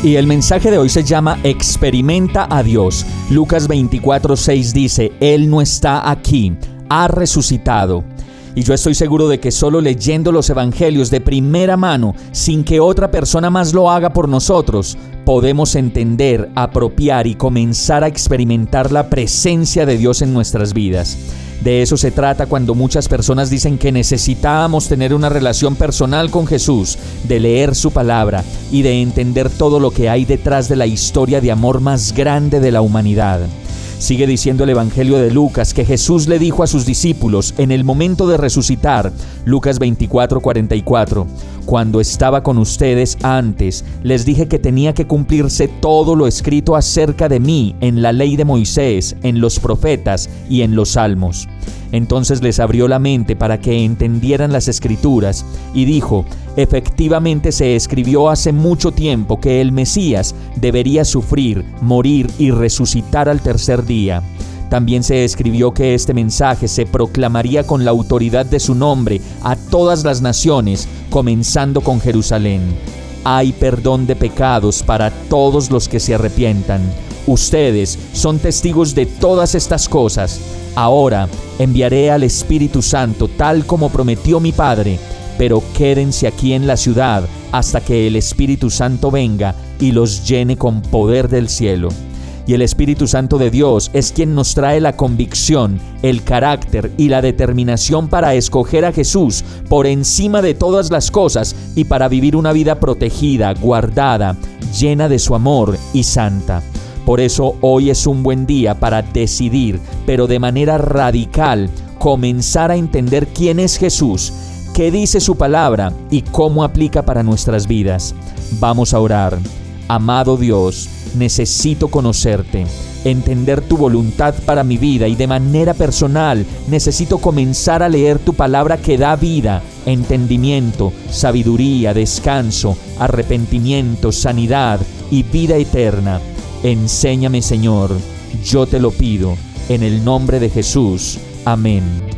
Y el mensaje de hoy se llama Experimenta a Dios. Lucas 24:6 dice, Él no está aquí, ha resucitado. Y yo estoy seguro de que solo leyendo los evangelios de primera mano, sin que otra persona más lo haga por nosotros, podemos entender, apropiar y comenzar a experimentar la presencia de Dios en nuestras vidas. De eso se trata cuando muchas personas dicen que necesitábamos tener una relación personal con Jesús, de leer su palabra y de entender todo lo que hay detrás de la historia de amor más grande de la humanidad. Sigue diciendo el Evangelio de Lucas que Jesús le dijo a sus discípulos en el momento de resucitar, Lucas 24:44, cuando estaba con ustedes antes, les dije que tenía que cumplirse todo lo escrito acerca de mí en la ley de Moisés, en los profetas y en los salmos. Entonces les abrió la mente para que entendieran las escrituras y dijo, efectivamente se escribió hace mucho tiempo que el Mesías debería sufrir, morir y resucitar al tercer día. También se escribió que este mensaje se proclamaría con la autoridad de su nombre a todas las naciones, comenzando con Jerusalén. Hay perdón de pecados para todos los que se arrepientan. Ustedes son testigos de todas estas cosas. Ahora enviaré al Espíritu Santo tal como prometió mi Padre, pero quédense aquí en la ciudad hasta que el Espíritu Santo venga y los llene con poder del cielo. Y el Espíritu Santo de Dios es quien nos trae la convicción, el carácter y la determinación para escoger a Jesús por encima de todas las cosas y para vivir una vida protegida, guardada, llena de su amor y santa. Por eso hoy es un buen día para decidir, pero de manera radical, comenzar a entender quién es Jesús, qué dice su palabra y cómo aplica para nuestras vidas. Vamos a orar. Amado Dios, necesito conocerte, entender tu voluntad para mi vida y de manera personal necesito comenzar a leer tu palabra que da vida, entendimiento, sabiduría, descanso, arrepentimiento, sanidad y vida eterna. Enséñame Señor, yo te lo pido, en el nombre de Jesús. Amén.